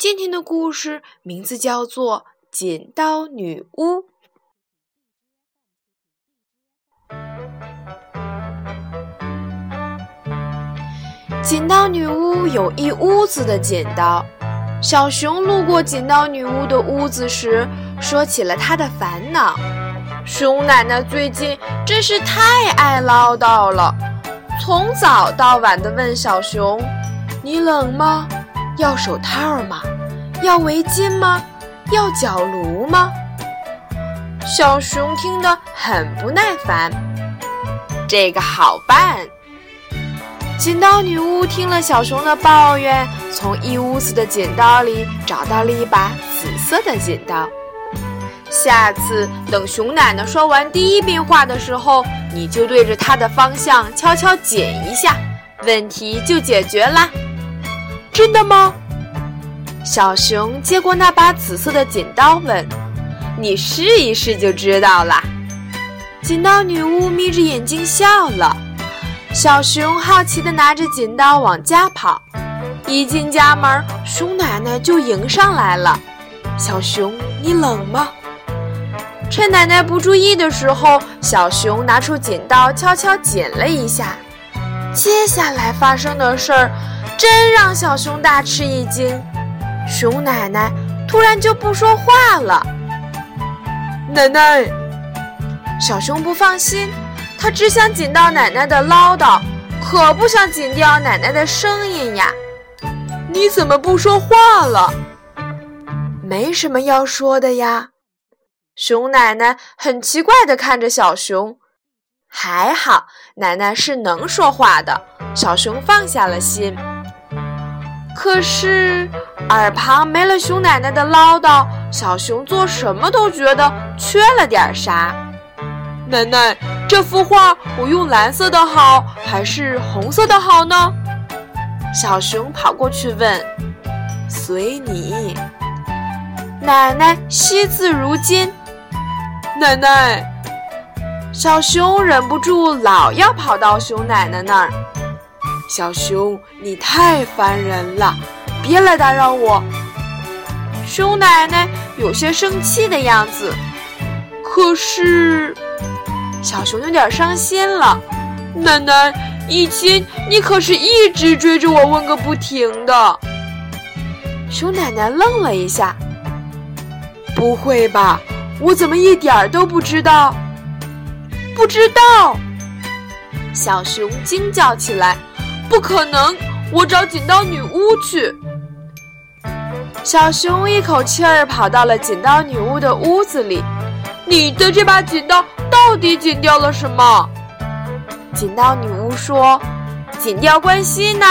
今天的故事名字叫做《剪刀女巫》。剪刀女巫有一屋子的剪刀。小熊路过剪刀女巫的屋子时，说起了她的烦恼。熊奶奶最近真是太爱唠叨了，从早到晚地问小熊：“你冷吗？”要手套吗？要围巾吗？要脚炉吗？小熊听得很不耐烦。这个好办。剪刀女巫听了小熊的抱怨，从一屋子的剪刀里找到了一把紫色的剪刀。下次等熊奶奶说完第一遍话的时候，你就对着她的方向悄悄剪一下，问题就解决啦。真的吗？小熊接过那把紫色的剪刀，问：“你试一试就知道啦。”剪刀女巫眯着眼睛笑了。小熊好奇地拿着剪刀往家跑，一进家门，熊奶奶就迎上来了：“小熊，你冷吗？”趁奶奶不注意的时候，小熊拿出剪刀，悄悄剪了一下。接下来发生的事儿。真让小熊大吃一惊，熊奶奶突然就不说话了。奶奶，小熊不放心，他只想紧到奶奶的唠叨，可不想紧掉奶奶的声音呀。你怎么不说话了？没什么要说的呀。熊奶奶很奇怪地看着小熊，还好奶奶是能说话的，小熊放下了心。可是耳旁没了熊奶奶的唠叨，小熊做什么都觉得缺了点啥。奶奶，这幅画我用蓝色的好，还是红色的好呢？小熊跑过去问。随你。奶奶惜字如金。奶奶，小熊忍不住老要跑到熊奶奶那儿。小熊，你太烦人了，别来打扰我。熊奶奶有些生气的样子。可是，小熊有点伤心了。奶奶，以前你可是一直追着我问个不停的。熊奶奶愣了一下。不会吧？我怎么一点儿都不知道？不知道！小熊惊叫起来。不可能！我找剪刀女巫去。小熊一口气儿跑到了剪刀女巫的屋子里。你的这把剪刀到底剪掉了什么？剪刀女巫说：“剪掉关心呢。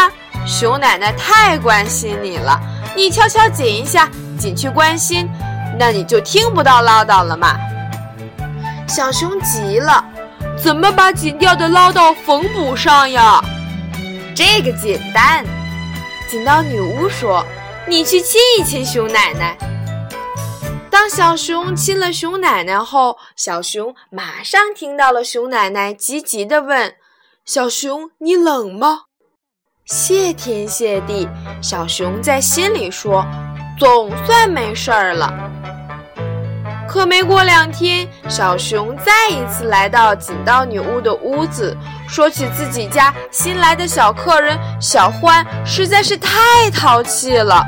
熊奶奶太关心你了，你悄悄剪一下，剪去关心，那你就听不到唠叨了嘛。”小熊急了：“怎么把剪掉的唠叨缝补上呀？”这个简单，剪刀女巫说：“你去亲一亲熊奶奶。”当小熊亲了熊奶奶后，小熊马上听到了熊奶奶急急地问：“小熊，你冷吗？”谢天谢地，小熊在心里说：“总算没事儿了。”可没过两天，小熊再一次来到剪刀女巫的屋子，说起自己家新来的小客人小欢，实在是太淘气了。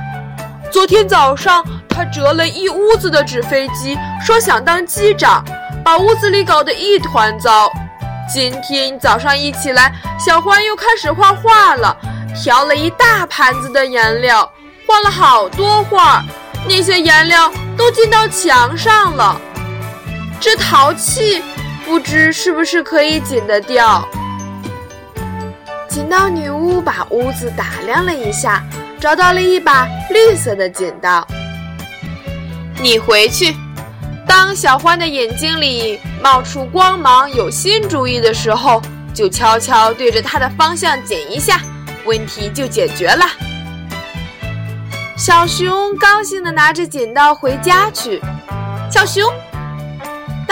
昨天早上，他折了一屋子的纸飞机，说想当机长，把屋子里搞得一团糟。今天早上一起来，小欢又开始画画了，调了一大盘子的颜料，画了好多画。那些颜料都进到墙上了，这淘气不知是不是可以剪得掉？剪刀女巫把屋子打量了一下，找到了一把绿色的剪刀。你回去。当小欢的眼睛里冒出光芒，有新主意的时候，就悄悄对着它的方向剪一下，问题就解决了。小熊高兴地拿着剪刀回家去。小熊，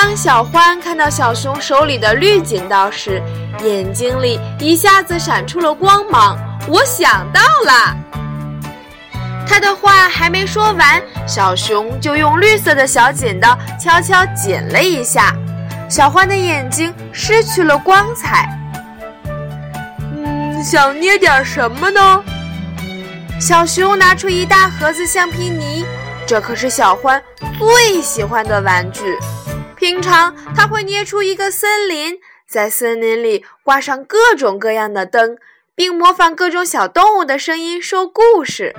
当小欢看到小熊手里的绿剪刀时，眼睛里一下子闪出了光芒。我想到了。他的话还没说完，小熊就用绿色的小剪刀悄悄剪了一下，小欢的眼睛失去了光彩。嗯，想捏点什么呢？小熊拿出一大盒子橡皮泥，这可是小欢最喜欢的玩具。平常他会捏出一个森林，在森林里挂上各种各样的灯，并模仿各种小动物的声音说故事。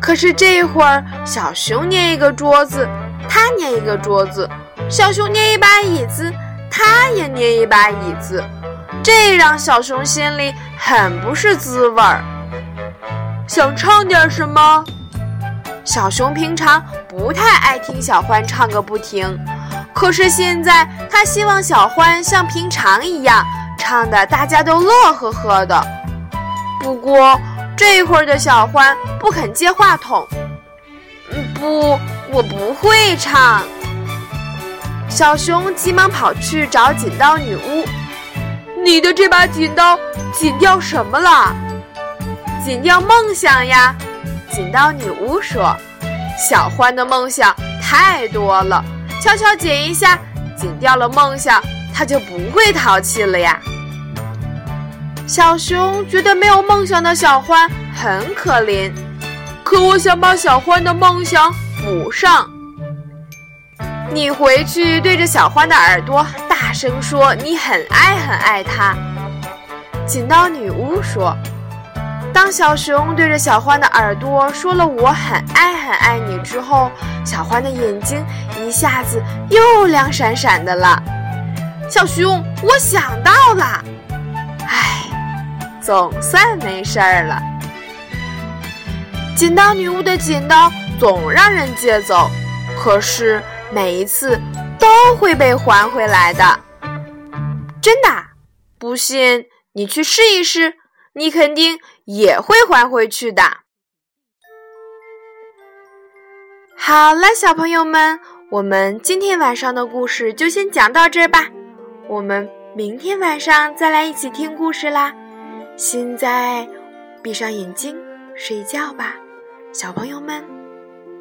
可是这会儿，小熊捏一个桌子，他捏一个桌子；小熊捏一把椅子，他也捏一把椅子，这让小熊心里很不是滋味儿。想唱点什么？小熊平常不太爱听小欢唱个不停，可是现在他希望小欢像平常一样唱的，大家都乐呵呵的。不过。这会儿的小欢不肯接话筒，嗯不，我不会唱。小熊急忙跑去找剪刀女巫：“你的这把剪刀剪掉什么了？”“剪掉梦想呀！”剪刀女巫说。“小欢的梦想太多了，悄悄剪一下，剪掉了梦想，他就不会淘气了呀。”小熊觉得没有梦想的小欢很可怜，可我想把小欢的梦想补上。你回去对着小欢的耳朵大声说：“你很爱很爱他。”剪刀女巫说：“当小熊对着小欢的耳朵说了‘我很爱很爱你’之后，小欢的眼睛一下子又亮闪闪的了。”小熊，我想到了。总算没事儿了。剪刀女巫的剪刀总让人借走，可是每一次都会被还回来的。真的？不信你去试一试，你肯定也会还回去的。好了，小朋友们，我们今天晚上的故事就先讲到这儿吧。我们明天晚上再来一起听故事啦。现在，闭上眼睛睡觉吧，小朋友们，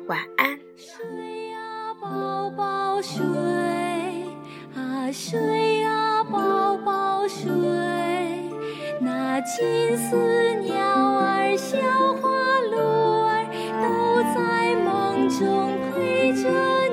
晚安。睡呀，宝宝睡啊，睡呀，宝宝睡。金丝鸟儿、小花鹿儿都在梦中陪着。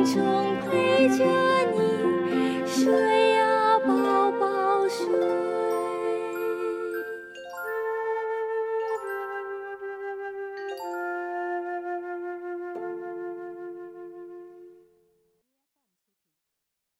梦中陪着。